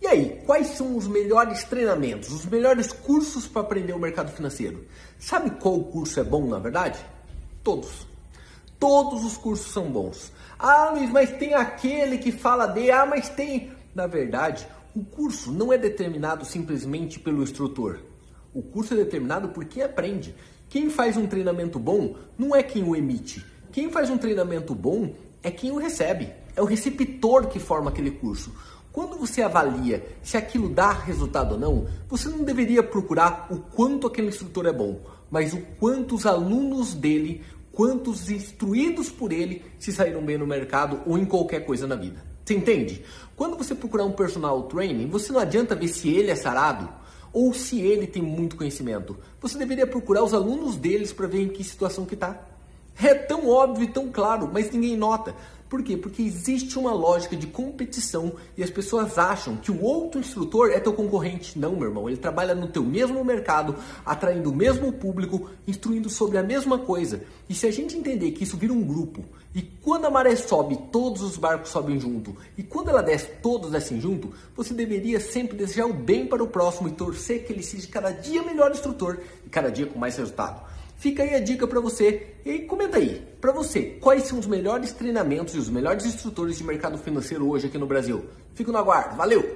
E aí, quais são os melhores treinamentos, os melhores cursos para aprender o mercado financeiro? Sabe qual curso é bom, na verdade? Todos. Todos os cursos são bons. Ah, Luiz, mas tem aquele que fala de, ah, mas tem. Na verdade, o curso não é determinado simplesmente pelo instrutor. O curso é determinado por quem aprende. Quem faz um treinamento bom não é quem o emite. Quem faz um treinamento bom é quem o recebe. É o receptor que forma aquele curso. Quando você avalia se aquilo dá resultado ou não, você não deveria procurar o quanto aquele instrutor é bom, mas o quanto os alunos dele, quantos instruídos por ele se saíram bem no mercado ou em qualquer coisa na vida. Você entende? Quando você procurar um personal training, você não adianta ver se ele é sarado ou se ele tem muito conhecimento. Você deveria procurar os alunos deles para ver em que situação que está. É tão óbvio e tão claro, mas ninguém nota. Por quê? Porque existe uma lógica de competição e as pessoas acham que o outro instrutor é teu concorrente. Não, meu irmão, ele trabalha no teu mesmo mercado, atraindo o mesmo público, instruindo sobre a mesma coisa. E se a gente entender que isso vira um grupo, e quando a maré sobe, todos os barcos sobem junto, e quando ela desce, todos descem junto, você deveria sempre desejar o bem para o próximo e torcer que ele seja cada dia melhor instrutor e cada dia com mais resultado. Fica aí a dica para você. E comenta aí, para você, quais são os melhores treinamentos e os melhores instrutores de mercado financeiro hoje aqui no Brasil? Fico no aguardo. Valeu!